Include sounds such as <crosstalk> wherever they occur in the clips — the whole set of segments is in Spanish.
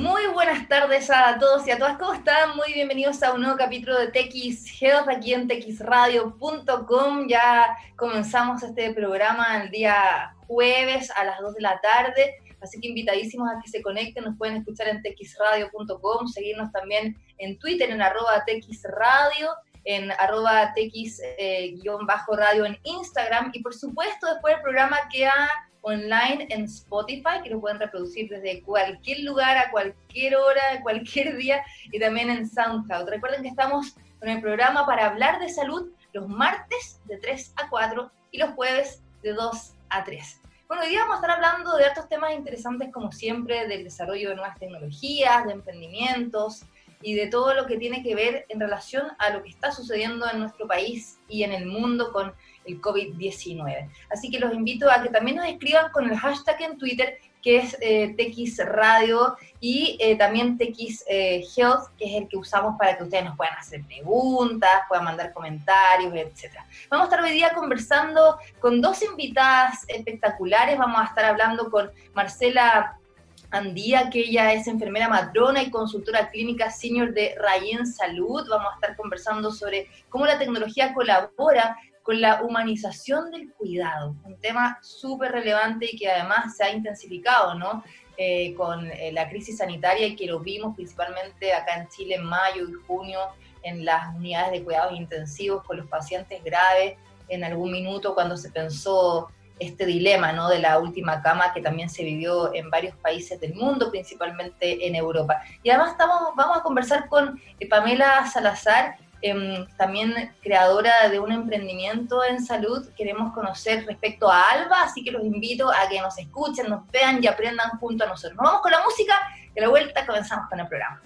Muy buenas tardes a todos y a todas. ¿Cómo están? Muy bienvenidos a un nuevo capítulo de TX Health aquí en texradio.com. Ya comenzamos este programa el día jueves a las 2 de la tarde. Así que invitadísimos a que se conecten, nos pueden escuchar en texradio.com, seguirnos también en Twitter en arroba texradio, en arroba tx-radio en Instagram y por supuesto después el programa queda online en Spotify, que lo pueden reproducir desde cualquier lugar, a cualquier hora, cualquier <laughs> día, y también en SoundCloud. Recuerden que estamos con el programa para hablar de salud los martes de 3 a 4 y los jueves de 2 a 3. Bueno, hoy día vamos a estar hablando de otros temas interesantes como siempre, del desarrollo de nuevas tecnologías, de emprendimientos y de todo lo que tiene que ver en relación a lo que está sucediendo en nuestro país y en el mundo con el COVID-19. Así que los invito a que también nos escriban con el hashtag en Twitter que es eh, TX Radio y eh, también TX eh, Health, que es el que usamos para que ustedes nos puedan hacer preguntas, puedan mandar comentarios, etc. Vamos a estar hoy día conversando con dos invitadas espectaculares. Vamos a estar hablando con Marcela Andía, que ella es enfermera matrona y consultora clínica senior de Rayen Salud. Vamos a estar conversando sobre cómo la tecnología colabora la humanización del cuidado, un tema súper relevante y que además se ha intensificado, ¿no? Eh, con eh, la crisis sanitaria y que lo vimos principalmente acá en Chile en mayo y junio en las unidades de cuidados intensivos con los pacientes graves, en algún minuto cuando se pensó este dilema ¿no? de la última cama que también se vivió en varios países del mundo, principalmente en Europa. Y además estamos, vamos a conversar con eh, Pamela Salazar, Em, también creadora de un emprendimiento en salud. Queremos conocer respecto a Alba, así que los invito a que nos escuchen, nos vean y aprendan junto a nosotros. Nos vamos con la música y a la vuelta comenzamos con el programa.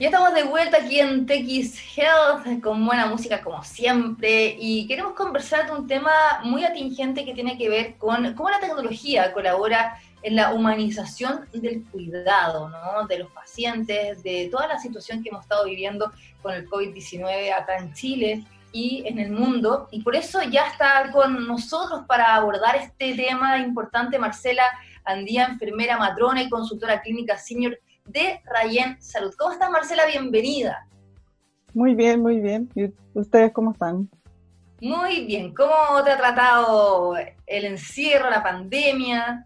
Ya estamos de vuelta aquí en TX Health con buena música como siempre y queremos conversar de un tema muy atingente que tiene que ver con cómo la tecnología colabora en la humanización del cuidado, ¿no? De los pacientes, de toda la situación que hemos estado viviendo con el COVID-19 acá en Chile y en el mundo. Y por eso ya está con nosotros para abordar este tema importante Marcela Andía, enfermera matrona y consultora clínica senior de Rayen Salud. ¿Cómo estás, Marcela? Bienvenida. Muy bien, muy bien. ¿Y ustedes cómo están? Muy bien. ¿Cómo te ha tratado el encierro, la pandemia?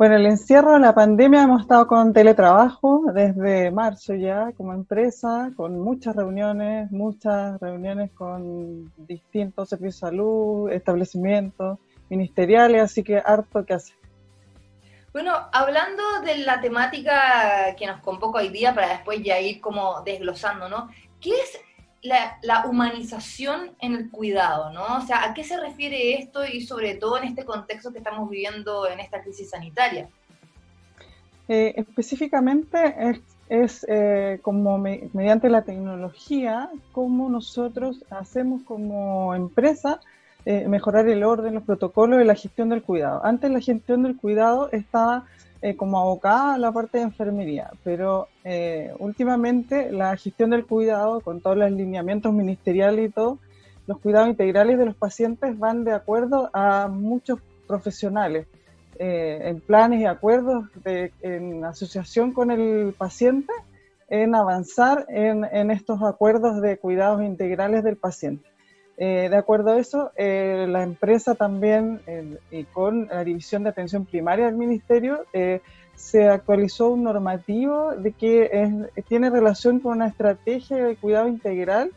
Bueno, el encierro, la pandemia, hemos estado con teletrabajo desde marzo ya como empresa, con muchas reuniones, muchas reuniones con distintos servicios de salud, establecimientos ministeriales, así que harto que hacer. Bueno, hablando de la temática que nos convoca hoy día para después ya ir como desglosando, ¿no? ¿Qué es la, humanización en el cuidado, ¿no? O sea, ¿a qué se refiere esto y sobre todo en este contexto que estamos viviendo en esta crisis sanitaria? Eh, específicamente es, eh, como mediante la tecnología, cómo nosotros hacemos como empresa eh, mejorar el orden, los protocolos y la gestión del cuidado. Antes la gestión del cuidado estaba eh, como abocada a la parte de enfermería, pero eh, últimamente la gestión del cuidado, con todos los lineamientos ministeriales y todo, los cuidados integrales de los pacientes van de acuerdo a muchos profesionales, eh, en planes y acuerdos de, en asociación con el paciente, en avanzar en, en estos acuerdos de cuidados integrales del paciente. Eh, de acuerdo a eso, eh, la empresa también, y con la División de Atención Primaria del Ministerio, eh, se actualizó un normativo de que tiene relación con una estrategia de cuidado integral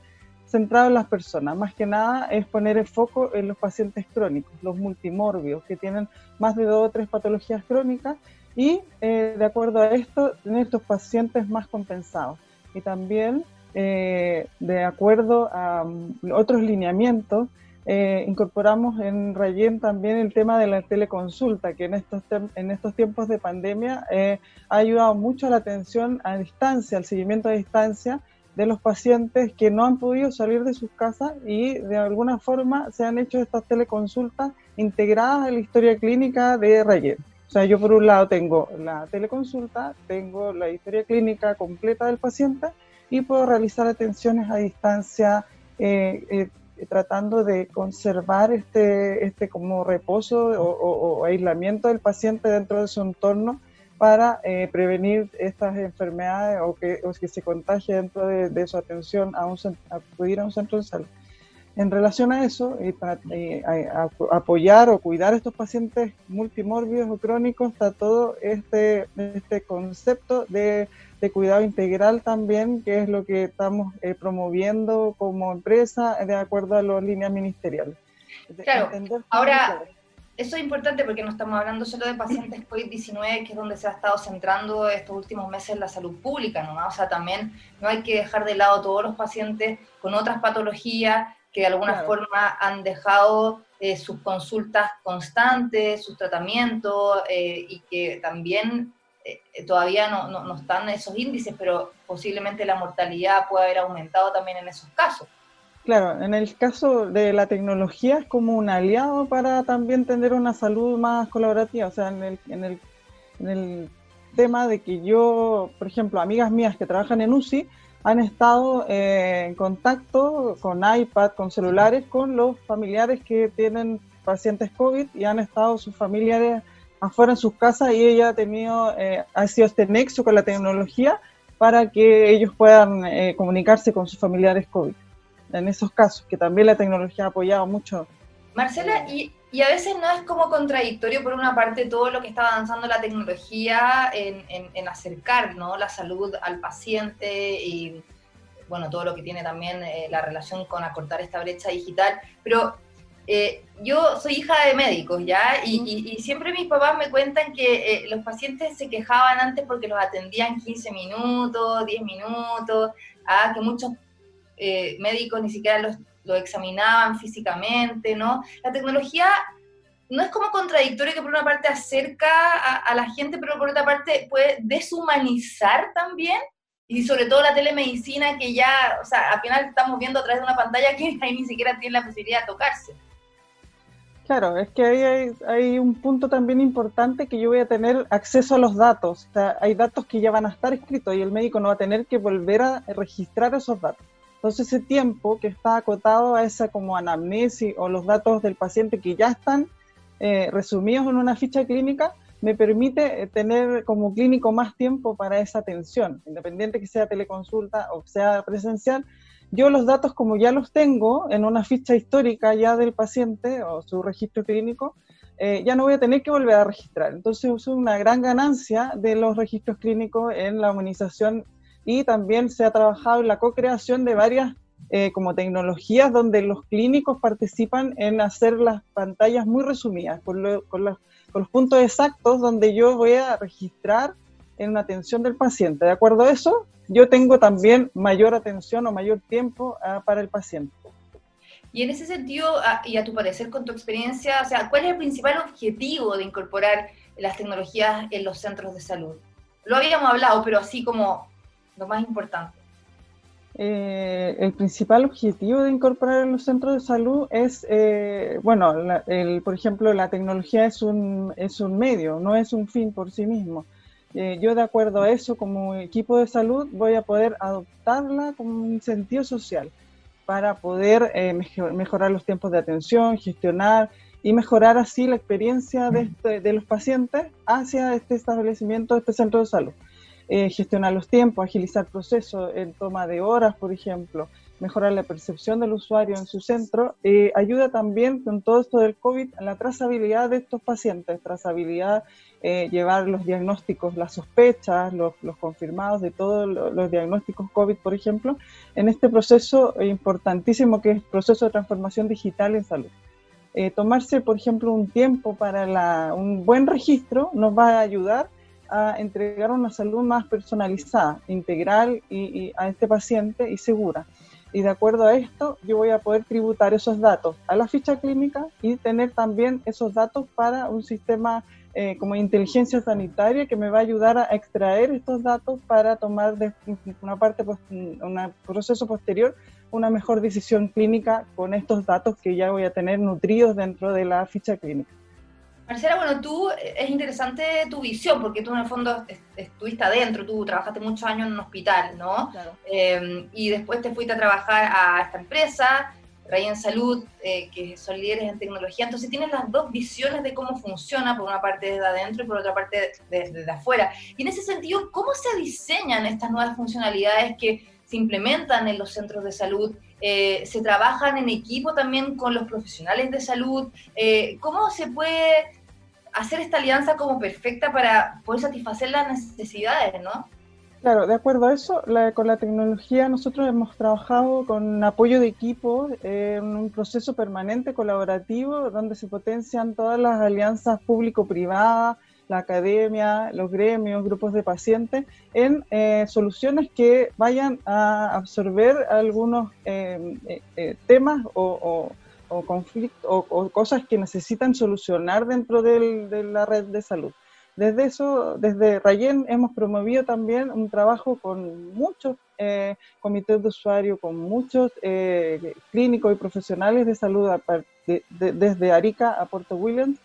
centrado en las personas. Más que nada es poner el foco en los pacientes crónicos, los multimorbios, que tienen más de dos o tres patologías crónicas, y de acuerdo a esto, tener estos pacientes más compensados. Y también eh, de acuerdo a mm, otros lineamientos, eh, incorporamos en Rayen también el tema de la teleconsulta, que en estos, en estos tiempos de pandemia eh, ha ayudado mucho a la atención a distancia, al seguimiento a distancia de los pacientes que no han podido salir de sus casas y de alguna forma se han hecho estas teleconsultas integradas en la historia clínica de Rayen. O sea, yo por un lado tengo la teleconsulta, tengo la historia clínica completa del paciente y puedo realizar atenciones a distancia eh, eh, tratando de conservar este, este como reposo o, aislamiento del paciente dentro de su entorno para eh, prevenir estas enfermedades o que, que se contagie dentro de, su atención a, un, acudir a un centro de salud. En relación a eso, y para apoyar o cuidar a estos pacientes multimórbidos o crónicos, está todo este, este concepto de, cuidado integral también, que es lo que estamos eh, promoviendo como empresa de acuerdo a las líneas ministeriales. Claro, ahora eso es importante porque no estamos hablando solo de pacientes COVID-19, que es donde se ha estado centrando estos últimos meses la salud pública, ¿no? O sea, también no hay que dejar de lado todos los pacientes con otras patologías que de alguna forma han dejado eh, sus consultas constantes, sus tratamientos eh, y que también eh, todavía no, no, no están esos índices, pero posiblemente la mortalidad puede haber aumentado también en esos casos. Claro, en el caso de la tecnología es como un aliado para también tener una salud más colaborativa, o sea, en el, en el, en el tema de que yo, por ejemplo, amigas mías que trabajan en UCI han estado eh, en contacto con iPad, con celulares, con los familiares que tienen pacientes COVID y han estado sus familiares afuera en sus casas y ella ha tenido, eh, ha sido este nexo con la tecnología para que ellos puedan eh, comunicarse con sus familiares COVID en esos casos, que también la tecnología ha apoyado mucho. Marcela, y, y, a veces no es como contradictorio, por una parte, todo lo que está avanzando la tecnología en, en, acercar ¿no? la salud al paciente y, bueno, todo lo que tiene también eh, la relación con acortar esta brecha digital, pero eh, yo soy hija de médicos, ¿ya? Y, y, siempre mis papás me cuentan que eh, los pacientes se quejaban antes porque los atendían 15 minutos, 10 minutos, ah, que muchos eh, médicos ni siquiera los, lo examinaban físicamente, ¿no? La tecnología no es como contradictorio que por una parte acerca a, la gente, pero por otra parte puede deshumanizar también, y sobre todo la telemedicina que ya, o sea, al final estamos viendo a través de una pantalla que <laughs> ahí ni siquiera tiene la posibilidad de tocarse. Claro, es que hay, hay, un punto también importante que yo voy a tener acceso a los datos. O sea, hay datos que ya van a estar escritos y el médico no va a tener que volver a registrar esos datos. Entonces ese tiempo que está acotado a esa como anamnesis o los datos del paciente que ya están eh, resumidos en una ficha clínica, me permite eh, tener como clínico más tiempo para esa atención, independiente que sea teleconsulta o sea presencial. Yo los datos como ya los tengo en una ficha histórica ya del paciente o su registro clínico, eh, ya no voy a tener que volver a registrar. Entonces es una gran ganancia de los registros clínicos en la humanización y también se ha trabajado en la co-creación de varias eh, como tecnologías donde los clínicos participan en hacer las pantallas muy resumidas, con, con, los, puntos exactos donde yo voy a registrar en la atención del paciente. De acuerdo a eso, yo tengo también mayor atención o mayor tiempo ah, para el paciente. Y en ese sentido, ah, y a tu parecer, con tu experiencia, o sea, ¿cuál es el principal objetivo de incorporar las tecnologías en los centros de salud? Lo habíamos hablado, pero así como lo más importante? Eh, el principal objetivo de incorporar en los centros de salud es, eh, bueno, el, por ejemplo, la tecnología es un, es un medio, no es un fin por sí mismo. Eh, yo de acuerdo a eso, como equipo de salud, voy a poder adoptarla como un sentido social para poder mejorar los tiempos de atención, gestionar y mejorar así la experiencia de, este, de los pacientes hacia este establecimiento, este centro de salud. Eh, gestionar los tiempos, agilizar procesos en toma de horas, por ejemplo, mejorar la percepción del usuario en su centro, eh, ayuda también con todo esto del COVID a la trazabilidad de estos pacientes, trazabilidad, eh, llevar los diagnósticos, las sospechas, los, confirmados de todos los, diagnósticos COVID, por ejemplo, en este proceso importantísimo que es el proceso de transformación digital en salud. tomarse, por ejemplo, un tiempo para un buen registro nos va a ayudar a entregar una salud más personalizada, integral y, a este paciente y segura. Y de acuerdo a esto, yo voy a poder tributar esos datos a la ficha clínica y tener también esos datos para un sistema eh, como inteligencia sanitaria que me va a ayudar a extraer estos datos para tomar de una parte, pues, un proceso posterior, una mejor decisión clínica con estos datos que ya voy a tener nutridos dentro de la ficha clínica. Marcela, bueno, tú, eh, es interesante tu visión, porque tú en el fondo estuviste adentro, tú trabajaste muchos años en un hospital, ¿no? Em, y después te fuiste a trabajar a esta empresa, Rayen Salud, eh, que son líderes en tecnología. Entonces tienen las dos visiones de cómo funciona, por una parte desde adentro y por otra parte desde, afuera. Y en ese sentido, ¿cómo se diseñan estas nuevas funcionalidades que se implementan en los centros de salud? Eh, ¿Se trabajan en equipo también con los profesionales de salud? Eh, ¿Cómo se puede hacer esta alianza como perfecta para poder satisfacer las necesidades, no? Claro, de acuerdo a eso, con la tecnología nosotros hemos trabajado con apoyo de equipo en un proceso permanente colaborativo donde se potencian todas las alianzas público-privadas, la academia, los gremios, grupos de pacientes, en eh, soluciones que vayan a absorber algunos eh, eh, temas o, conflictos o, cosas que necesitan solucionar dentro de la red de salud. Desde eso, desde Rayen hemos promovido también un trabajo con muchos comités de usuario, con muchos clínicos y profesionales de salud desde Arica a Puerto Williams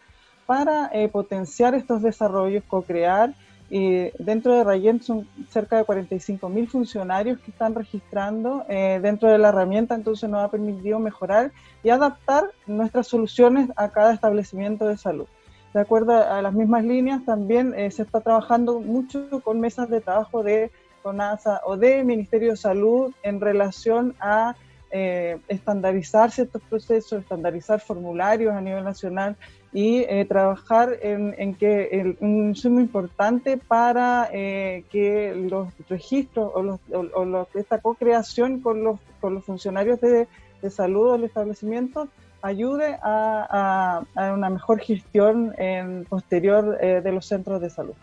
para eh, potenciar estos desarrollos, co-crear. Y dentro de Rayen son cerca de 45 mil funcionarios que están registrando dentro de la herramienta, entonces nos ha permitido mejorar y adaptar nuestras soluciones a cada establecimiento de salud de acuerdo a las mismas líneas, también eh, se está trabajando mucho con mesas de trabajo de CONASA o de Ministerio de Salud en relación a eh, estandarizar ciertos procesos, estandarizar formularios a nivel nacional y eh, trabajar en, que el, un importante para que los registros o, los, o, esta co-creación con los, con los funcionarios de, de salud del establecimiento ayude a, una mejor gestión en posterior eh, de los centros de salud.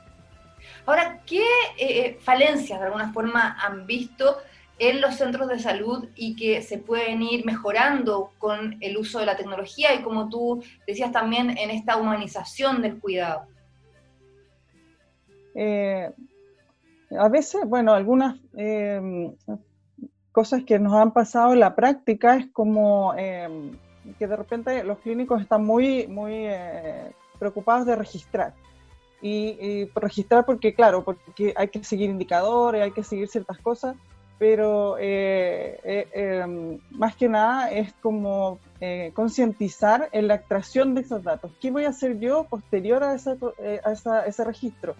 Ahora, ¿qué eh, falencias de alguna forma han visto en los centros de salud y que se pueden ir mejorando con el uso de la tecnología y como tú decías también en esta humanización del cuidado? Eh, a veces, bueno, algunas cosas que nos han pasado en la práctica es como que de repente los clínicos están muy, muy eh, preocupados de registrar. Y, registrar porque, claro, porque hay que seguir indicadores, hay que seguir ciertas cosas, pero eh, eh, em, más que nada es como concientizar en la extracción de esos datos. ¿Qué voy a hacer yo posterior a, a ese registro?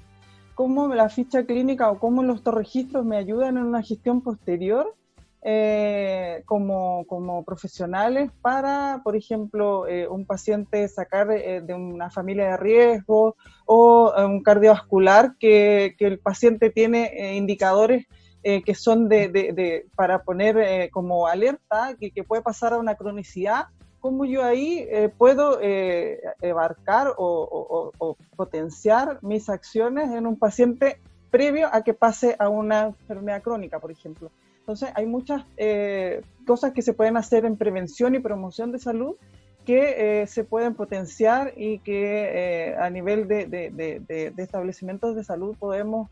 ¿Cómo la ficha clínica o cómo los registros me ayudan en una gestión posterior eh, como, como, profesionales para, por ejemplo, eh, un paciente sacar eh, de una familia de riesgo o un cardiovascular que, que el paciente tiene indicadores que son de, de, para poner como alerta, que, que, puede pasar a una cronicidad, ¿cómo yo ahí puedo abarcar o, o potenciar mis acciones en un paciente previo a que pase a una enfermedad crónica, por ejemplo? Entonces, hay muchas eh, cosas que se pueden hacer en prevención y promoción de salud que eh, se pueden potenciar y que eh, a nivel de, de, establecimientos de salud podemos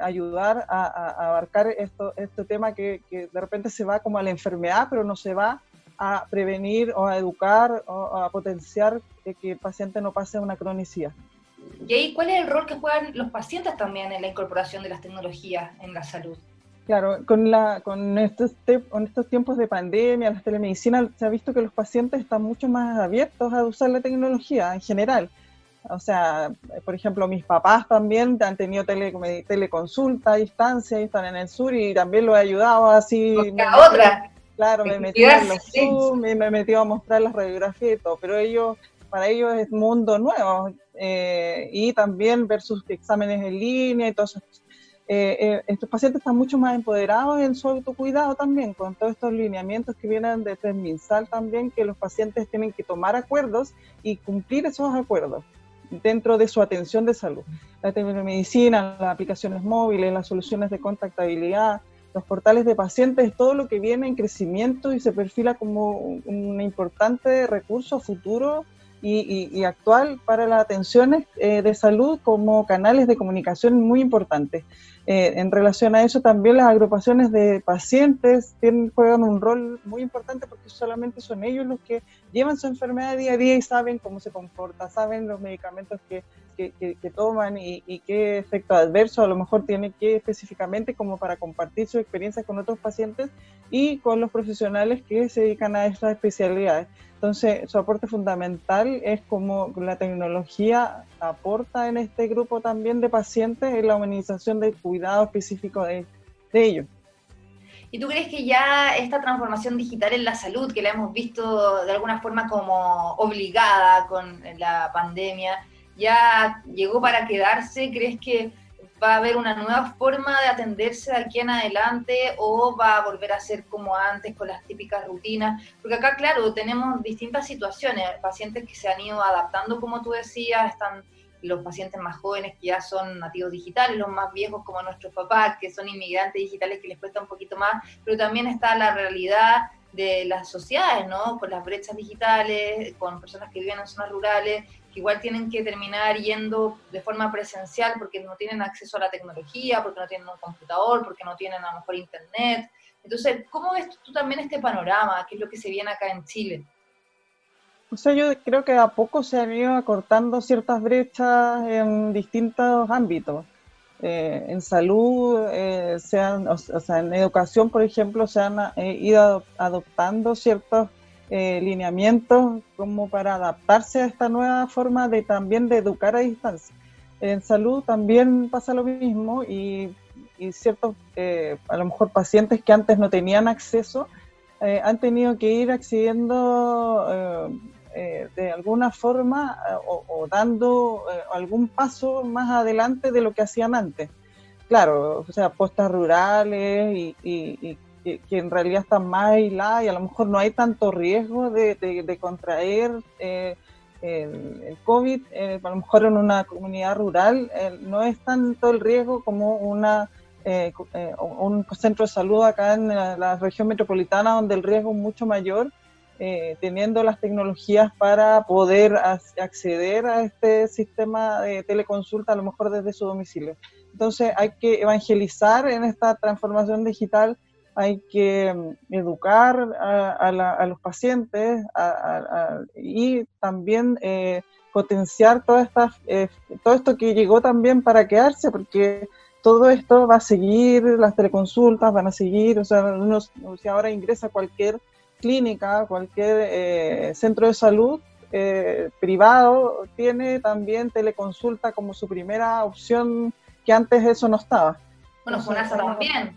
ayudar a, abarcar esto, este tema que, que, de repente se va como a la enfermedad, pero no se va a prevenir o a educar o a potenciar que el paciente no pase a una cronicidad. ¿Y ahí cuál es el rol que juegan los pacientes también en la incorporación de las tecnologías en la salud? Claro, con, la, con, estos, con estos tiempos de pandemia, la telemedicina, se ha visto que los pacientes están mucho más abiertos a usar la tecnología en general. O sea, por ejemplo, mis papás también han tenido tele, teleconsulta a distancia y están en el sur y también lo he ayudado así. Me otra. Claro, me metí en los Zoom me metí a mostrar las radiografías y todo, pero ellos, para ellos es mundo nuevo. Eh, y también ver sus exámenes en línea y todo eso eh, eh, estos pacientes están mucho más empoderados en su autocuidado también, con todos estos lineamientos que vienen de Transminsal también, que los pacientes tienen que tomar acuerdos y cumplir esos acuerdos dentro de su atención de salud. La telemedicina, las aplicaciones móviles, las soluciones de contactabilidad, los portales de pacientes, todo lo que viene en crecimiento y se perfila como un importante recurso futuro y, actual para las atenciones eh, de salud como canales de comunicación muy importantes. Eh, en relación a eso, también las agrupaciones de pacientes tienen, juegan un rol muy importante porque solamente son ellos los que llevan su enfermedad día a día y saben cómo se comporta, saben los medicamentos que, que, toman y, qué efecto adverso a lo mejor tiene que específicamente como para compartir su experiencia con otros pacientes y con los profesionales que se dedican a estas especialidades. Entonces, su aporte fundamental es como la tecnología aporta en este grupo también de pacientes en la humanización del cuidado específico de, de ellos. ¿Y tú crees que ya esta transformación digital en la salud, que la hemos visto de alguna forma como obligada con la pandemia, ya llegó para quedarse? ¿Crees que va a haber una nueva forma de atenderse de aquí en adelante o va a volver a ser como antes con las típicas rutinas? Porque acá, claro, tenemos distintas situaciones, pacientes que se han ido adaptando, como tú decías, están los pacientes más jóvenes que ya son nativos digitales, los más viejos como nuestros papás, que son inmigrantes digitales que les cuesta un poquito más, pero también está la realidad de las sociedades, ¿no? Con las brechas digitales, con personas que viven en zonas rurales, igual tienen que terminar yendo de forma presencial porque no tienen acceso a la tecnología, porque no tienen un computador, porque no tienen a lo mejor internet. Entonces, ¿cómo ves tú también este panorama? ¿Qué es lo que se viene acá en Chile? O sea, yo creo que a poco se han ido acortando ciertas brechas en distintos ámbitos. Eh, en salud, eh, o, sea, en educación, por ejemplo, se han eh, ido adoptando ciertos lineamientos como para adaptarse a esta nueva forma de también de educar a distancia. En salud también pasa lo mismo y, y ciertos, a lo mejor pacientes que antes no tenían acceso, han tenido que ir accediendo eh, de alguna forma eh, o, dando eh, algún paso más adelante de lo que hacían antes. Claro, o sea, postas rurales y, que, en realidad están más aisladas y a lo mejor no hay tanto riesgo de, contraer el, COVID, a lo mejor en una comunidad rural no es tanto el riesgo como una un centro de salud acá en la, región metropolitana donde el riesgo es mucho mayor eh, teniendo las tecnologías para poder acceder a este sistema de teleconsulta, a lo mejor desde su domicilio. Entonces hay que evangelizar en esta transformación digital, hay que mm, educar a, los pacientes y también eh, potenciar toda eh, todo esto que llegó también para quedarse, porque todo esto va a seguir, las teleconsultas van a seguir, o sea, uno, si ahora ingresa cualquier clínica, cualquier eh, centro de salud eh, privado tiene también teleconsulta como su primera opción, que antes eso no estaba. Bueno, FONASA también,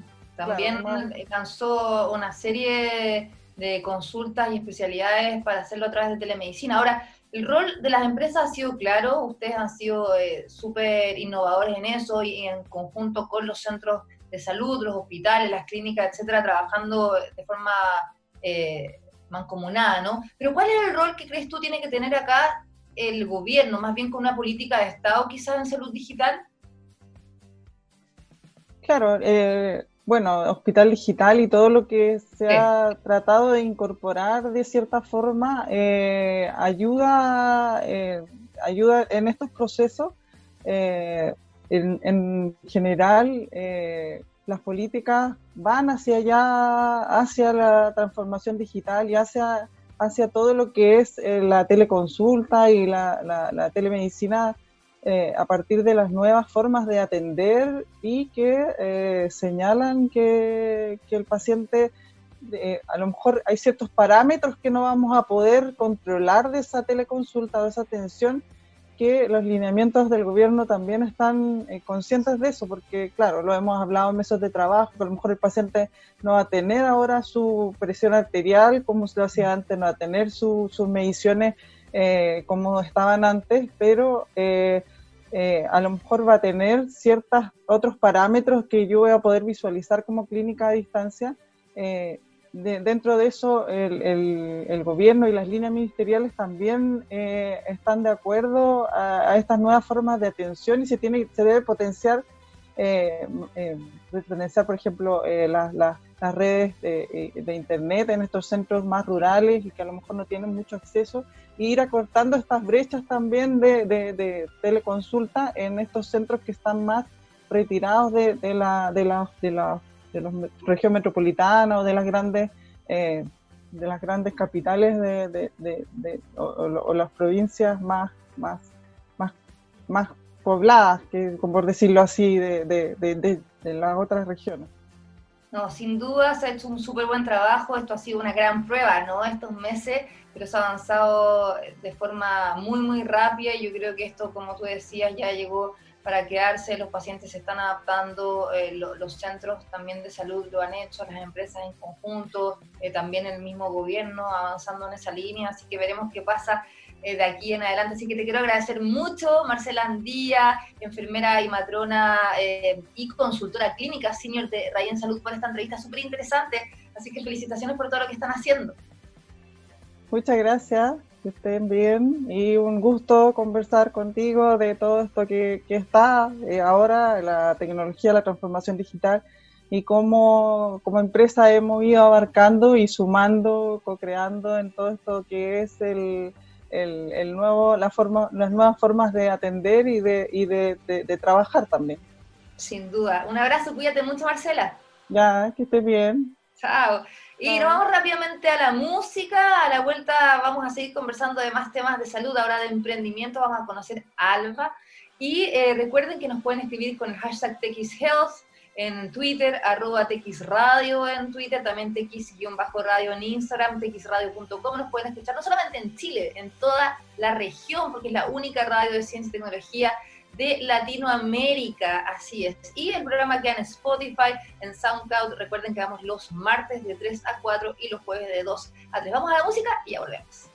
también lanzó una serie de consultas y especialidades para hacerlo a través de telemedicina. Ahora, el rol de las empresas ha sido claro, ustedes han sido eh, súper innovadores en eso y en conjunto con los centros de salud, los hospitales, las clínicas, etcétera, trabajando de forma eh, mancomunada, ¿no? Pero ¿cuál es el rol que crees tú tiene que tener acá el gobierno, más bien con una política de Estado quizás en salud digital? Claro, eh, bueno, hospital digital y todo lo que se ha tratado de incorporar de cierta forma eh, ayuda, eh, ayuda en estos procesos. en, en, general, las políticas van hacia allá, hacia la transformación digital y hacia, hacia todo lo que es eh, la teleconsulta y la, telemedicina eh, a partir de las nuevas formas de atender y que eh, señalan que, que, el paciente, a lo mejor hay ciertos parámetros que no vamos a poder controlar de esa teleconsulta o esa atención que los lineamientos del gobierno también están eh, conscientes de eso, porque claro, lo hemos hablado en meses de trabajo, que a lo mejor el paciente no va a tener ahora su presión arterial como se lo hacía antes, no va a tener sus mediciones eh, como estaban antes, pero eh, a lo mejor va a tener ciertos otros parámetros que yo voy a poder visualizar como clínica a distancia dentro de eso, el, gobierno y las líneas ministeriales también eh, están de acuerdo a, estas nuevas formas de atención y se, tiene, se debe potenciar, eh, eh potenciar por ejemplo, eh, las, redes de, Internet en estos centros más rurales y que a lo mejor no tienen mucho acceso, e ir acortando estas brechas también de, teleconsulta en estos centros que están más retirados de, la, de, la, de la de la región metropolitana o de las grandes eh, de las grandes capitales de, o, las provincias más, más, más, más pobladas, que, por decirlo así, de, las otras regiones. No, sin duda se ha hecho un súper buen trabajo, esto ha sido una gran prueba, ¿no? Estos meses, pero se ha avanzado de forma muy, muy rápida. Y yo creo que esto, como tú decías, ya llegó para quedarse, los pacientes se están adaptando, eh, los centros también de salud lo han hecho, las empresas en conjunto, eh, también el mismo gobierno avanzando en esa línea, así que veremos qué pasa de aquí en adelante. Así que te quiero agradecer mucho, Marcela Andía, enfermera y matrona y consultora clínica senior de Rayen Salud, por esta entrevista súper interesante, así que felicitaciones por todo lo que están haciendo. Muchas gracias que estén bien y un gusto conversar contigo de todo esto que, está eh, ahora, la tecnología, la transformación digital y cómo como empresa hemos ido abarcando y sumando, co-creando en todo esto que es el, el, nuevo, la forma, las nuevas formas de atender y de, y de, de trabajar también. Sin duda. Un abrazo, cuídate mucho Marcela. Ya, que estés bien. Chao. Y nos vamos rápidamente a la música. A la vuelta vamos a seguir conversando de más temas de salud, ahora de emprendimiento. Vamos a conocer Alba. Y eh, recuerden que nos pueden escribir con el hashtag TXHealth en Twitter, arroba TXRadio en Twitter, también TX-radio en Instagram, TXRadio.com. Nos pueden escuchar no solamente en Chile, en toda la región, porque es la única radio de ciencia y tecnología de Latinoamérica, así es. Y el programa queda en Spotify, en SoundCloud. Recuerden que vamos los martes de 3 a 4 y los jueves de 2 a 3. Vamos a la música y ya volvemos.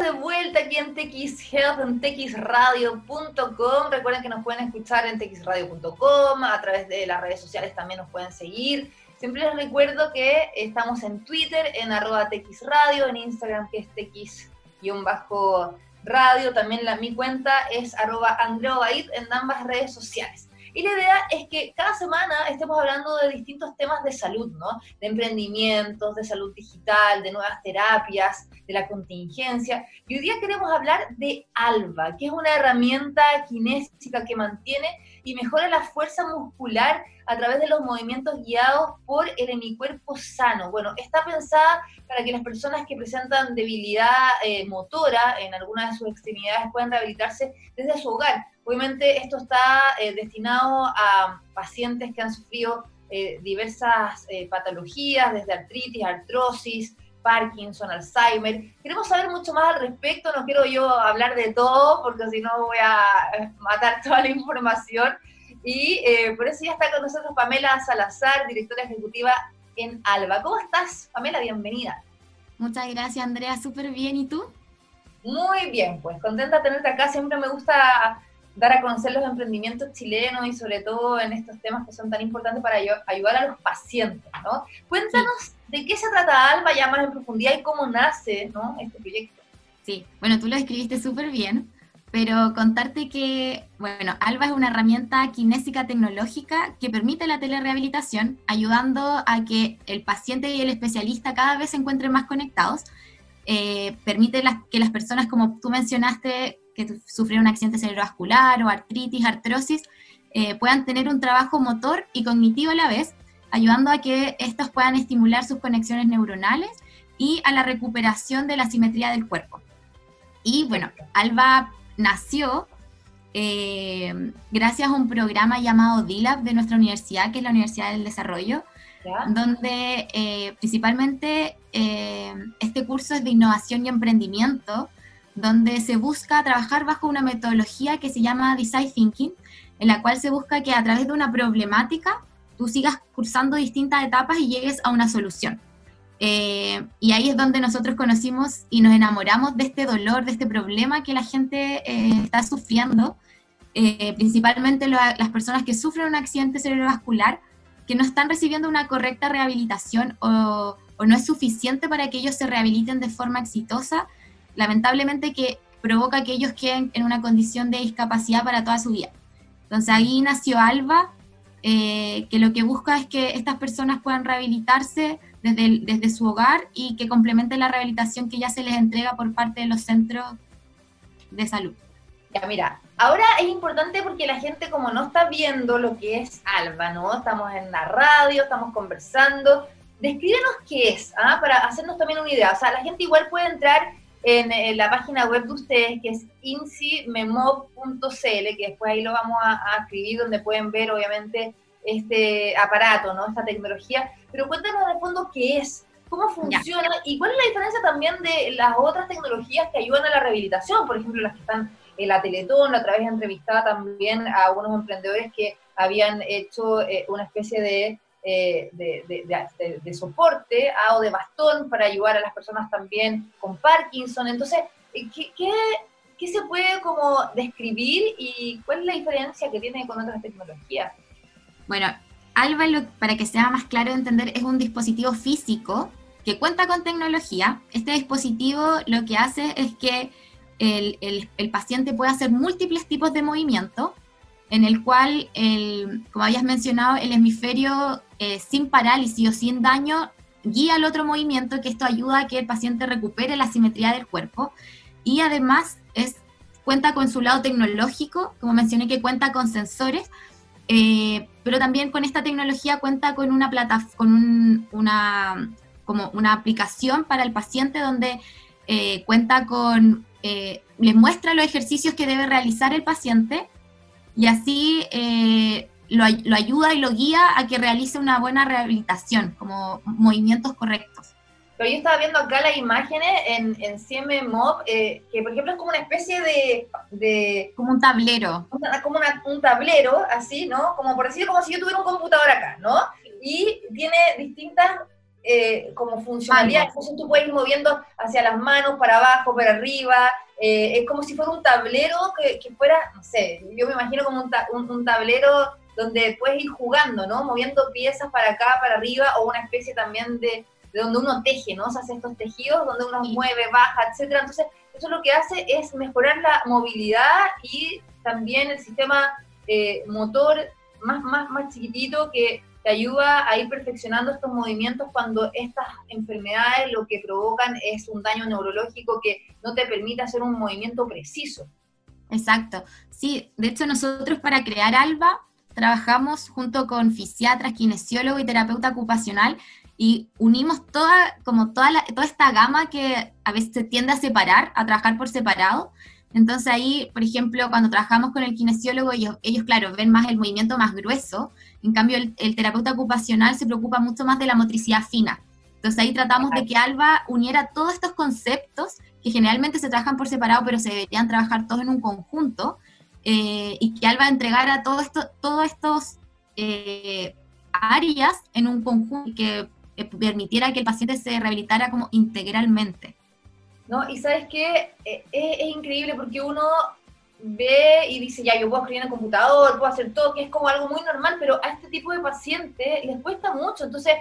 De vuelta aquí en TX Health, en txradio.com. Recuerden que nos pueden escuchar en txradio.com, a través de las redes sociales también nos pueden seguir. Siempre les recuerdo que estamos en Twitter, en arroba txradio, en Instagram que es tx-bajo radio, también la, mi cuenta es arroba en ambas redes sociales. Y la idea es que cada semana estemos hablando de distintos temas de salud, ¿no? De emprendimientos, de salud digital, de nuevas terapias, de la contingencia. Y hoy día queremos hablar de ALBA, que es una herramienta kinésica que mantiene y mejora la fuerza muscular a través de los movimientos guiados por el hemicuerpo sano. Bueno, está pensada para que las personas que presentan debilidad eh, motora en alguna de sus extremidades puedan rehabilitarse desde su hogar. Obviamente esto está eh, destinado a pacientes que han sufrido eh, diversas patologías, desde artritis, artrosis, Parkinson, Alzheimer. Queremos saber mucho más al respecto, no quiero yo hablar de todo porque si no voy a matar toda la información. Y eh, por eso ya está con nosotros Pamela Salazar, directora ejecutiva en Alba. ¿Cómo estás, Pamela? Bienvenida. Muchas gracias, Andrea. Súper bien. ¿Y tú? Muy bien, pues contenta de tenerte acá. Siempre me gusta dar a conocer los emprendimientos chilenos y sobre todo en estos temas que son tan importantes para ayudar a los pacientes, ¿no? Cuéntanos de qué se trata Alba ya más en profundidad y cómo nace, ¿no? Este proyecto. Sí, bueno, tú lo escribiste súper bien pero contarte que, bueno, ALBA es una herramienta kinésica tecnológica que permite la telerehabilitación, ayudando a que el paciente y el especialista cada vez se encuentren más conectados. Eh, permite que las personas, como tú mencionaste, que sufrieron un accidente cerebrovascular o artritis, artrosis, eh, puedan tener un trabajo motor y cognitivo a la vez, ayudando a que estos puedan estimular sus conexiones neuronales y a la recuperación de la simetría del cuerpo. Y bueno, ALBA nació eh, gracias a un programa llamado DILAB de nuestra universidad, que es la Universidad del Desarrollo, donde eh, principalmente eh, este curso es de innovación y emprendimiento, donde se busca trabajar bajo una metodología que se llama Design Thinking, en la cual se busca que a través de una problemática tú sigas cursando distintas etapas y llegues a una solución. Eh, y ahí es donde nosotros conocimos y nos enamoramos de este dolor, de este problema que la gente eh, está sufriendo, eh, principalmente las personas que sufren un accidente cerebrovascular, que no están recibiendo una correcta rehabilitación o, o, no es suficiente para que ellos se rehabiliten de forma exitosa, lamentablemente que provoca que ellos queden en una condición de discapacidad para toda su vida. Entonces ahí nació Alba, que lo que busca es que estas personas puedan rehabilitarse desde, desde su hogar y que complemente la rehabilitación que ya se les entrega por parte de los centros de salud. Ya, mira, ahora es importante porque la gente como no está viendo lo que es ALBA, ¿no? Estamos en la radio, estamos conversando, descríbenos qué es, ¿ah? para hacernos también una idea. O sea, la gente igual puede entrar en, la página web de ustedes, que es incimemov.cl, que después ahí lo vamos a, escribir, donde pueden ver, obviamente, este aparato, ¿no? Esta tecnología. Pero cuéntanos en el fondo qué es, cómo funciona y cuál es la diferencia también de las otras tecnologías que ayudan a la rehabilitación, por ejemplo, las que están en la Teletón, la otra vez entrevistada también a algunos emprendedores que habían hecho eh, una especie de eh, de, soporte ah, o de bastón para ayudar a las personas también con Parkinson. Entonces, eh, ¿qué, se puede como describir y cuál es la diferencia que tiene con otras tecnologías? Bueno, Alba, para que sea más claro de entender, es un dispositivo físico que cuenta con tecnología. Este dispositivo lo que hace es que el, el, el paciente puede hacer múltiples tipos de movimiento en el cual, el, como habías mencionado, el hemisferio eh, sin parálisis o sin daño guía al otro movimiento, que esto ayuda a que el paciente recupere la simetría del cuerpo. Y además es, cuenta con su lado tecnológico, como mencioné que cuenta con sensores, eh, pero también con esta tecnología cuenta con una plataforma, con una, como una aplicación para el paciente donde eh, cuenta con, les muestra los ejercicios que debe realizar el paciente y así eh, lo, ayuda y lo guía a que realice una buena rehabilitación, como movimientos correctos. Pero yo estaba viendo acá las imágenes en, en CM Mob, eh, que por ejemplo es como una especie de... como un tablero. como un tablero, así, ¿no? Como por decir, como si yo tuviera un computador acá, ¿no? Y tiene distintas eh, como funcionalidades. Entonces tú puedes ir moviendo hacia las manos, para abajo, para arriba, eh, es como si fuera un tablero que, fuera, no sé, yo me imagino como un, tablero donde puedes ir jugando, ¿no? Moviendo piezas para acá, para arriba, o una especie también de, donde uno teje, ¿no? Se hace estos tejidos donde uno mueve, baja, etcétera. Entonces, eso lo que hace es mejorar la movilidad y también el sistema eh, motor más, más, más chiquitito que te ayuda a ir perfeccionando estos movimientos cuando estas enfermedades lo que provocan es un daño neurológico que no te permite hacer un movimiento preciso. Exacto. Sí, de hecho nosotros para crear ALBA trabajamos junto con fisiatras, kinesiólogo y terapeuta ocupacional y unimos toda, como toda, toda esta gama que a veces se tiende a separar, a trabajar por separado. Entonces ahí, por ejemplo, cuando trabajamos con el kinesiólogo, ellos, ellos claro, ven más el movimiento más grueso, en cambio, el, terapeuta ocupacional se preocupa mucho más de la motricidad fina. Entonces ahí tratamos de que Alba uniera todos estos conceptos que generalmente se trabajan por separado, pero se deberían trabajar todos en un conjunto, eh, y que Alba entregara todo esto, todos estos eh, áreas en un conjunto y que eh, permitiera que el paciente se rehabilitara como integralmente. ¿No? Y sabes que es, es increíble porque uno ve y dice, ya, yo puedo escribir en el computador, puedo hacer todo, que es como algo muy normal, pero a este tipo de pacientes les cuesta mucho. Entonces,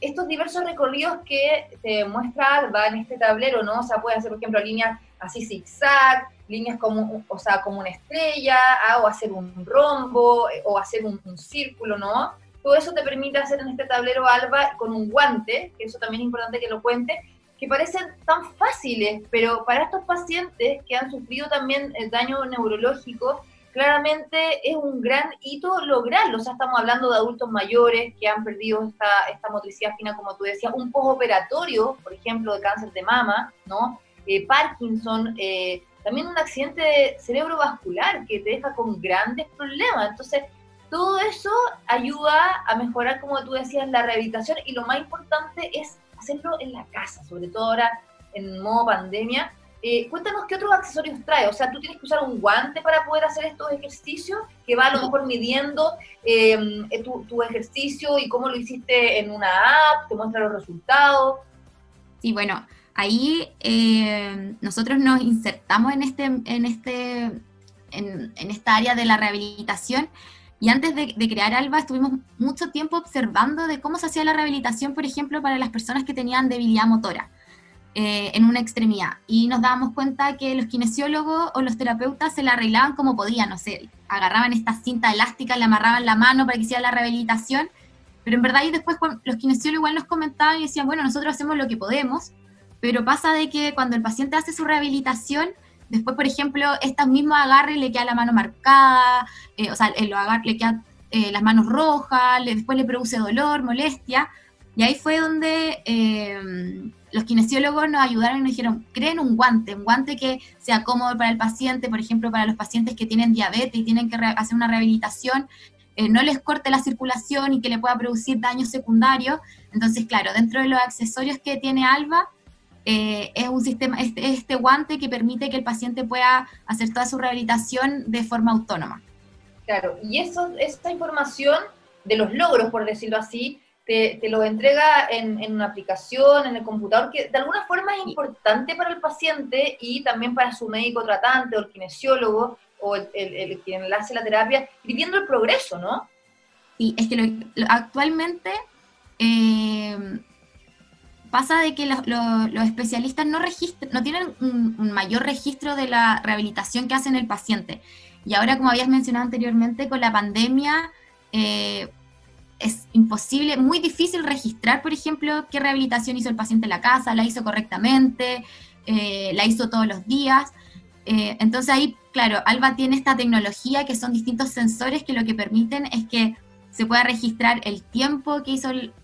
estos diversos recorridos que te muestra Alba en este tablero, ¿no? O sea, puede hacer, por ejemplo, líneas así zigzag, líneas como, o sea, como una estrella, ah, o hacer un rombo, eh, o hacer un, un, círculo, ¿no? Todo eso te permite hacer en este tablero Alba con un guante, que eso también es importante que lo cuente, que parecen tan fáciles, pero para estos pacientes que han sufrido también el daño neurológico, claramente es un gran hito lograrlo. O sea, estamos hablando de adultos mayores que han perdido esta, esta motricidad fina, como tú decías, un postoperatorio, por ejemplo, de cáncer de mama, ¿no? Eh, Parkinson, eh, también un accidente cerebrovascular que te deja con grandes problemas. Entonces, todo eso ayuda a mejorar, como tú decías, la rehabilitación y lo más importante es hacerlo en la casa, sobre todo ahora en modo pandemia. Eh, cuéntanos qué otros accesorios trae. O sea, tú tienes que usar un guante para poder hacer estos ejercicios, que va a lo mejor midiendo em, eh, tu, ejercicio y cómo lo hiciste en una app, te muestra los resultados. Sí, bueno, ahí eh, nosotros nos insertamos en este, en este, en, en esta área de la rehabilitación y antes de, crear Alba estuvimos mucho tiempo observando de cómo se hacía la rehabilitación, por ejemplo, para las personas que tenían debilidad motora eh, en una extremidad. Y nos dábamos cuenta que los kinesiólogos o los terapeutas se la arreglaban como podían, no sé, agarraban esta cinta elástica, le amarraban la mano para que hiciera la rehabilitación. Pero en verdad y después los kinesiólogos igual nos comentaban y decían, bueno, nosotros hacemos lo que podemos, pero pasa de que cuando el paciente hace su rehabilitación, Después, por ejemplo, estas mismas agarres le queda la mano marcada, eh, o sea, lo agar le quedan eh, las manos rojas, le, después le produce dolor, molestia. Y ahí fue donde eh, los kinesiólogos nos ayudaron y nos dijeron, creen un guante, un guante que sea cómodo para el paciente, por ejemplo, para los pacientes que tienen diabetes y tienen que hacer una rehabilitación, eh, no les corte la circulación y que le pueda producir daños secundarios. Entonces, claro, dentro de los accesorios que tiene Alba, eh, es un sistema, este, este, guante que permite que el paciente pueda hacer toda su rehabilitación de forma autónoma. Claro, y eso, esa información de los logros, por decirlo así, te, lo entrega en, una aplicación, en el computador, que de alguna forma es importante para el paciente y también para su médico tratante o el kinesiólogo o el, el, quien le hace la terapia, y viendo el progreso, ¿no? Sí, es que actualmente eh, pasa de que los, especialistas no, no tienen un, mayor registro de la rehabilitación que hacen el paciente. Y ahora, como habías mencionado anteriormente, con la pandemia, eh, es imposible, muy difícil registrar, por ejemplo, qué rehabilitación hizo el paciente en la casa, la hizo correctamente, eh, la hizo todos los días. Eh, entonces ahí, claro, Alba tiene esta tecnología que son distintos sensores que lo que permiten es que se pueda registrar el tiempo que hizo, el,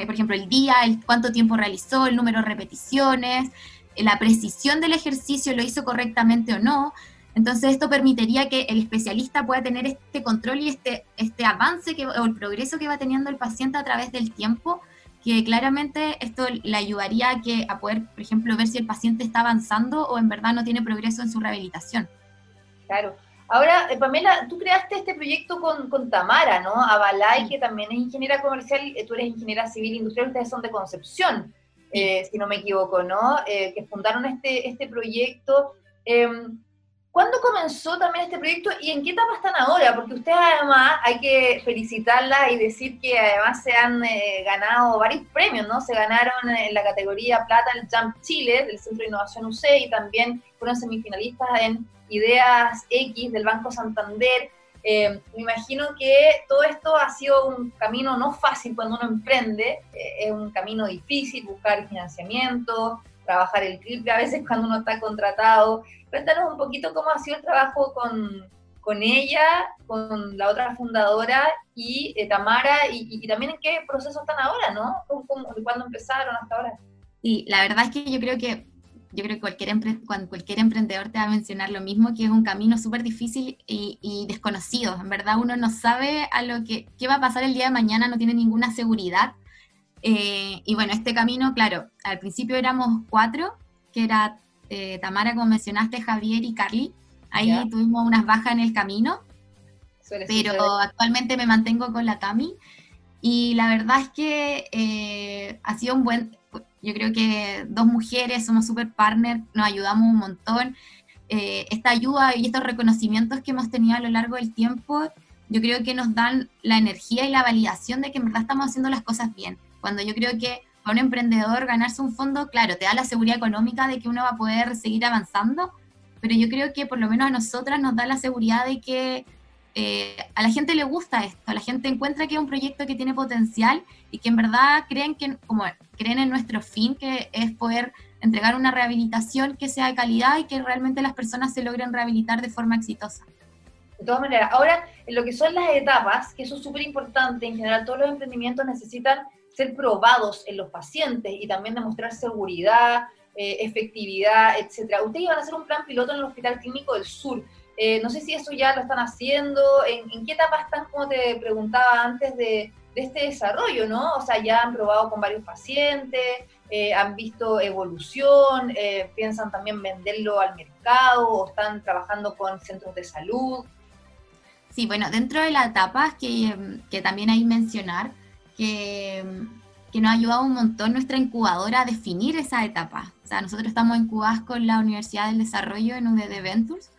eh, por ejemplo, el día, el cuánto tiempo realizó, el número de repeticiones, la precisión del ejercicio, lo hizo correctamente o no. Entonces esto permitiría que el especialista pueda tener este control y este, este avance que, o el progreso que va teniendo el paciente a través del tiempo, que claramente esto le ayudaría a, que, a poder, por ejemplo, ver si el paciente está avanzando o en verdad no tiene progreso en su rehabilitación. Claro. Ahora, eh, Pamela, tú creaste este proyecto con, con Tamara, ¿no? Avalay, que también es ingeniera comercial, eh, tú eres ingeniera civil industrial, ustedes son de Concepción, eh, si no me equivoco, ¿no? que fundaron este, este proyecto. ¿Cuándo comenzó también este proyecto y en qué etapa están ahora? Porque ustedes además hay que felicitarlas y decir que además se han eh, ganado varios premios, ¿no? Se ganaron en la categoría plata el Jump Chile del Centro de Innovación UC y también fueron semifinalistas en Ideas X del Banco Santander. Eh, me imagino que todo esto ha sido un camino no fácil cuando uno emprende, eh, es un camino difícil buscar financiamiento, trabajar el clip a veces cuando uno está contratado. Cuéntanos un poquito cómo ha sido el trabajo con, con ella, con la otra fundadora y eh, Tamara, y, también en qué proceso están ahora, ¿no? ¿Cuándo empezaron hasta ahora? Y la verdad es que yo creo que yo creo que cualquier, cualquier emprendedor te va a mencionar lo mismo, que es un camino súper difícil y, y, desconocido. En verdad uno no sabe a lo que qué va a pasar el día de mañana, no tiene ninguna seguridad. Eh, y bueno, este camino, claro, al principio éramos cuatro, que era eh, Tamara, como mencionaste, Javier y Carly. Ahí tuvimos unas bajas en el camino, pero actualmente me mantengo con la Tami. Y la verdad es que eh, ha sido un buen, yo creo que dos mujeres, somos súper partners, nos ayudamos un montón. esta ayuda y estos reconocimientos que hemos tenido a lo largo del tiempo, yo creo que nos dan la energía y la validación de que en verdad estamos haciendo las cosas bien. Cuando yo creo que a un emprendedor ganarse un fondo, claro, te da la seguridad económica de que uno va a poder seguir avanzando, pero yo creo que por lo menos a nosotras nos da la seguridad de que eh, a la gente le gusta esto, a la gente encuentra que es un proyecto que tiene potencial y que en verdad creen que, como creen en nuestro fin, que es poder entregar una rehabilitación que sea de calidad y que realmente las personas se logren rehabilitar de forma exitosa. De todas maneras, ahora en lo que son las etapas, que eso es súper importante, en general todos los emprendimientos necesitan ser probados en los pacientes y también demostrar seguridad, eh, efectividad, etcétera. Ustedes iban a hacer un plan piloto en el Hospital Clínico del Sur. Eh, no sé si eso ya lo están haciendo, ¿En, qué etapa están, como te preguntaba antes, de, este desarrollo, ¿no? O sea, ya han probado con varios pacientes, eh, han visto evolución, piensan también venderlo al mercado o están trabajando con centros de salud. Sí, bueno, dentro de la etapa que, que también hay mencionar, que, nos ha ayudado un montón nuestra incubadora a definir esa etapa. O sea, nosotros estamos incubados con la Universidad del Desarrollo en UDD Ventures,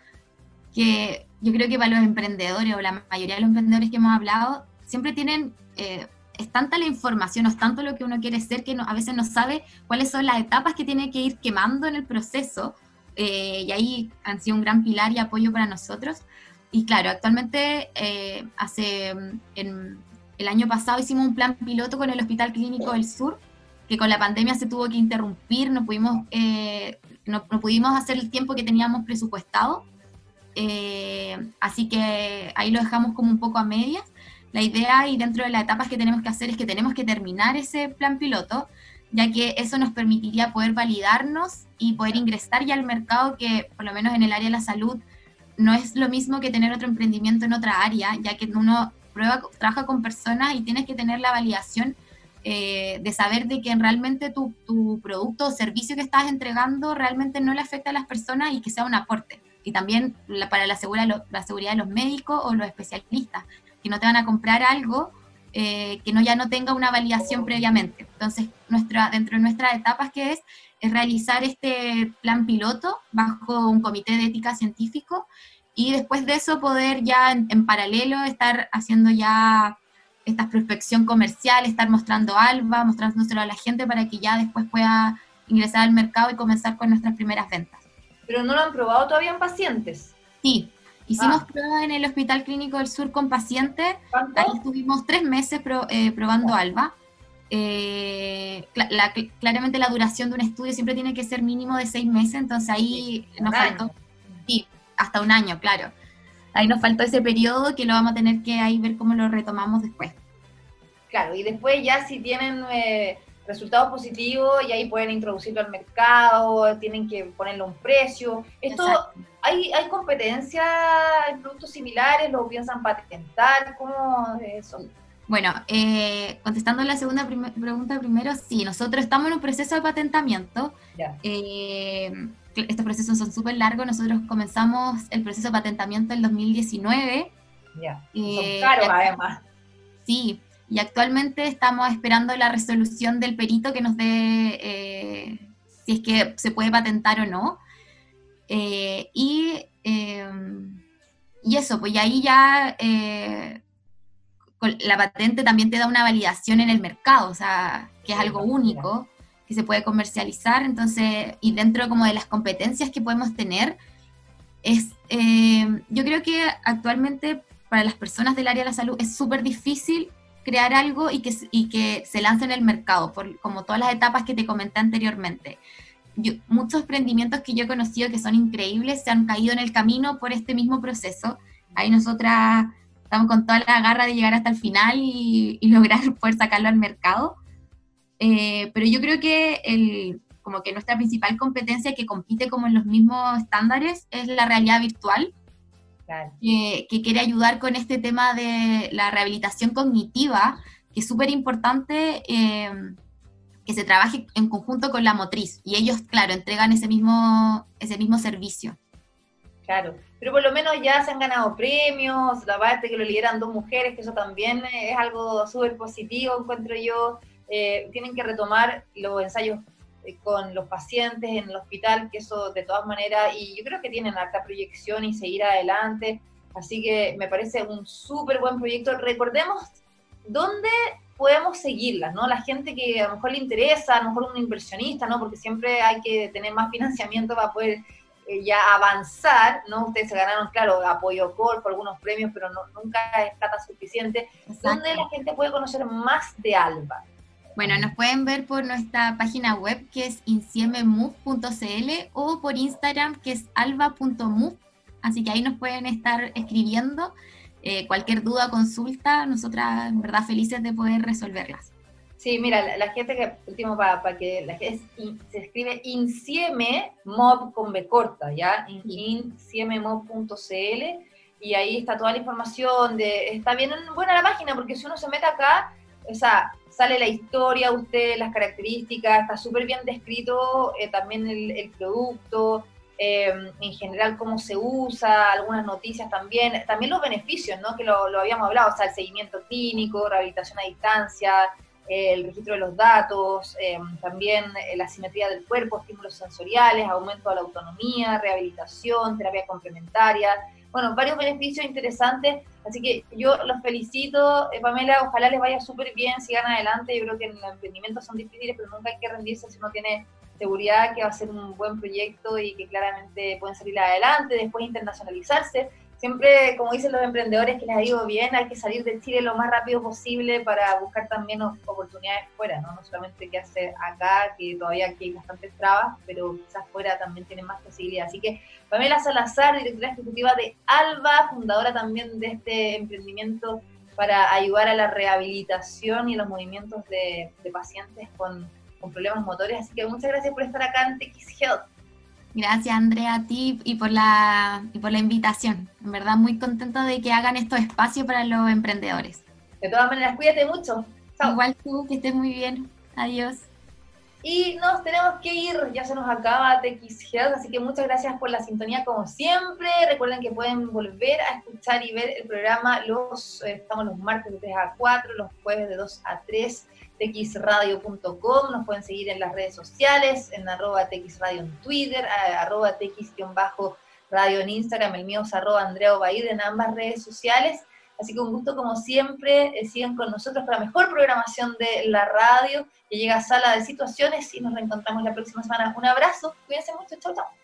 que yo creo que para los emprendedores o la mayoría de los emprendedores que hemos hablado, siempre tienen, eh, es tanta la información, o es tanto lo que uno quiere ser que a veces no sabe cuáles son las etapas que tiene que ir quemando en el proceso. Eh, y ahí han sido un gran pilar y apoyo para nosotros. Y claro, actualmente eh, hace en, el año pasado hicimos un plan piloto con el Hospital Clínico del Sur, que con la pandemia se tuvo que interrumpir, no pudimos, eh, no, pudimos hacer el tiempo que teníamos presupuestado. Eh, así que ahí lo dejamos como un poco a medias. la idea y dentro de las etapas que tenemos que hacer es que tenemos que terminar ese plan piloto, ya que eso nos permitiría poder validarnos y poder ingresar ya al mercado que, por lo menos en el área de la salud, no es lo mismo que tener otro emprendimiento en otra área, ya que uno prueba, trabaja con personas y tienes que tener la validación eh, de saber de que realmente tu, producto o servicio que estás entregando realmente no le afecta a las personas y que sea un aporte. Y también para la, la seguridad de los médicos o los especialistas, que no te van a comprar algo eh, que no ya no tenga una validación previamente. Entonces, nuestra, dentro de nuestras etapas que es, es realizar este plan piloto bajo un comité de ética científico y después de eso poder ya en, paralelo estar haciendo ya esta prospección comercial, estar mostrando ALBA, mostrándoselo a la gente para que ya después pueda ingresar al mercado y comenzar con nuestras primeras ventas. Pero no lo han probado todavía en pacientes. Sí, hicimos ah. pruebas en el Hospital Clínico del Sur con pacientes. Ahí estuvimos tres meses eh, probando ALBA. Eh, claramente la duración de un estudio siempre tiene que ser mínimo de seis meses, entonces ahí nos faltó, sí, hasta un año, claro. Ahí nos faltó ese periodo que lo vamos a tener que ahí ver cómo lo retomamos después. Claro, y después ya si tienen eh, resultados positivos y ahí pueden introducirlo al mercado, tienen que ponerle un precio. Esto, ¿hay, ¿hay competencia en productos similares? ¿Lo piensan patentar? ¿Cómo es eso? Bueno, eh, contestando la segunda pregunta primero, sí, nosotros estamos en un proceso de patentamiento. Eh, estos procesos son súper largos. Nosotros comenzamos el proceso de patentamiento en 2019. Ya, eh, son caros además. Sí, y actualmente estamos esperando la resolución del perito que nos dé eh, si es que se puede patentar o no. y, y eso, pues ahí ya la patente también te da una validación en el mercado, o sea, que es algo único, que se puede comercializar, entonces, y dentro como de las competencias que podemos tener, es, eh, yo creo que actualmente para las personas del área de la salud es súper difícil crear algo y que, y que se lance en el mercado, por, como todas las etapas que te comenté anteriormente. muchos emprendimientos que yo he conocido que son increíbles se han caído en el camino por este mismo proceso. Ahí nosotras estamos con toda la garra de llegar hasta el final y, <laughs> lograr poder sacarlo al mercado. Eh, pero yo creo que el, como que nuestra principal competencia que compite como en los mismos estándares es la realidad virtual, que, quiere ayudar con este tema de la rehabilitación cognitiva, que es súper importante eh, que se trabaje en conjunto con la motriz. Y ellos, claro, entregan ese mismo, ese mismo servicio. Claro, pero por lo menos ya se han ganado premios, la parte que lo lideran dos mujeres, que eso también es algo súper positivo, encuentro yo. Eh, tienen que retomar los ensayos eh, con los pacientes en el hospital, que eso de todas maneras, y yo creo que tienen alta proyección y seguir adelante, así que me parece un súper buen proyecto. Recordemos dónde podemos seguirlas, ¿no? La gente que a lo mejor le interesa, a lo mejor un inversionista, ¿no? Porque siempre hay que tener más <laughs> financiamiento para poder eh, ya avanzar, ¿no? Ustedes se ganaron, claro, apoyo por algunos premios, pero no, nunca es plata suficiente. ¿Dónde la gente puede conocer más de Alba? Bueno, nos pueden ver por nuestra página web que es insiememove.cl o por Instagram que es alba.move. Así que ahí nos pueden estar escribiendo eh, cualquier duda, consulta, nosotras en verdad felices de poder resolverlas. Sí, mira, la, gente que, último para que la gente se escribe insieme mob con B corta, ¿ya? Insiememov.cl y ahí está toda la información de, está bien buena la página porque si uno se mete acá, o sea, sale la historia, usted, las características, está súper bien descrito eh, también el, producto, em, en general cómo se usa, algunas noticias también, también los beneficios, ¿no? Que lo, habíamos hablado, o sea, el seguimiento clínico, rehabilitación a distancia, el registro de los datos, eh, también eh, la simetría del cuerpo, estímulos sensoriales, aumento de la autonomía, rehabilitación, terapia complementaria, bueno, varios beneficios interesantes, así que yo los felicito, eh, Pamela, ojalá les vaya súper bien, sigan adelante, yo creo que en el emprendimiento son difíciles, pero nunca hay que rendirse si uno tiene seguridad que va a ser un buen proyecto y que claramente pueden salir adelante, después internacionalizarse, siempre, como dicen los emprendedores que les ido bien, hay que salir de Chile lo más rápido posible para buscar también oportunidades fuera, ¿no? No solamente que hace acá, que todavía aquí hay bastantes trabas, pero quizás fuera también tienen más posibilidades. Así que Pamela Salazar, directora ejecutiva de ALBA, fundadora también de este emprendimiento para ayudar a la rehabilitación y los movimientos de, pacientes con, problemas motores. Así que muchas gracias por estar acá en TX Health. Gracias Andrea a ti y por la y por la invitación. En verdad muy contento de que hagan estos espacios para los emprendedores. De todas maneras, cuídate mucho. Igual tú, que estés muy bien. Adiós. Y nos tenemos que ir, ya se nos acaba TX Health, así que muchas gracias por la sintonía como siempre. Recuerden que pueden volver a escuchar y ver el programa los, eh, estamos los martes de 3 a 4, los jueves de 2 a 3 txradio.com, nos pueden seguir en las redes sociales, en arroba txradio en Twitter, arroba tx-radio en Instagram, el mío es arroba Andrea en ambas redes sociales. Así que un gusto como siempre, eh, sigan con nosotros para mejor programación de la radio, que llega a sala de situaciones y nos reencontramos la próxima semana. Un abrazo, cuídense mucho, chau chau.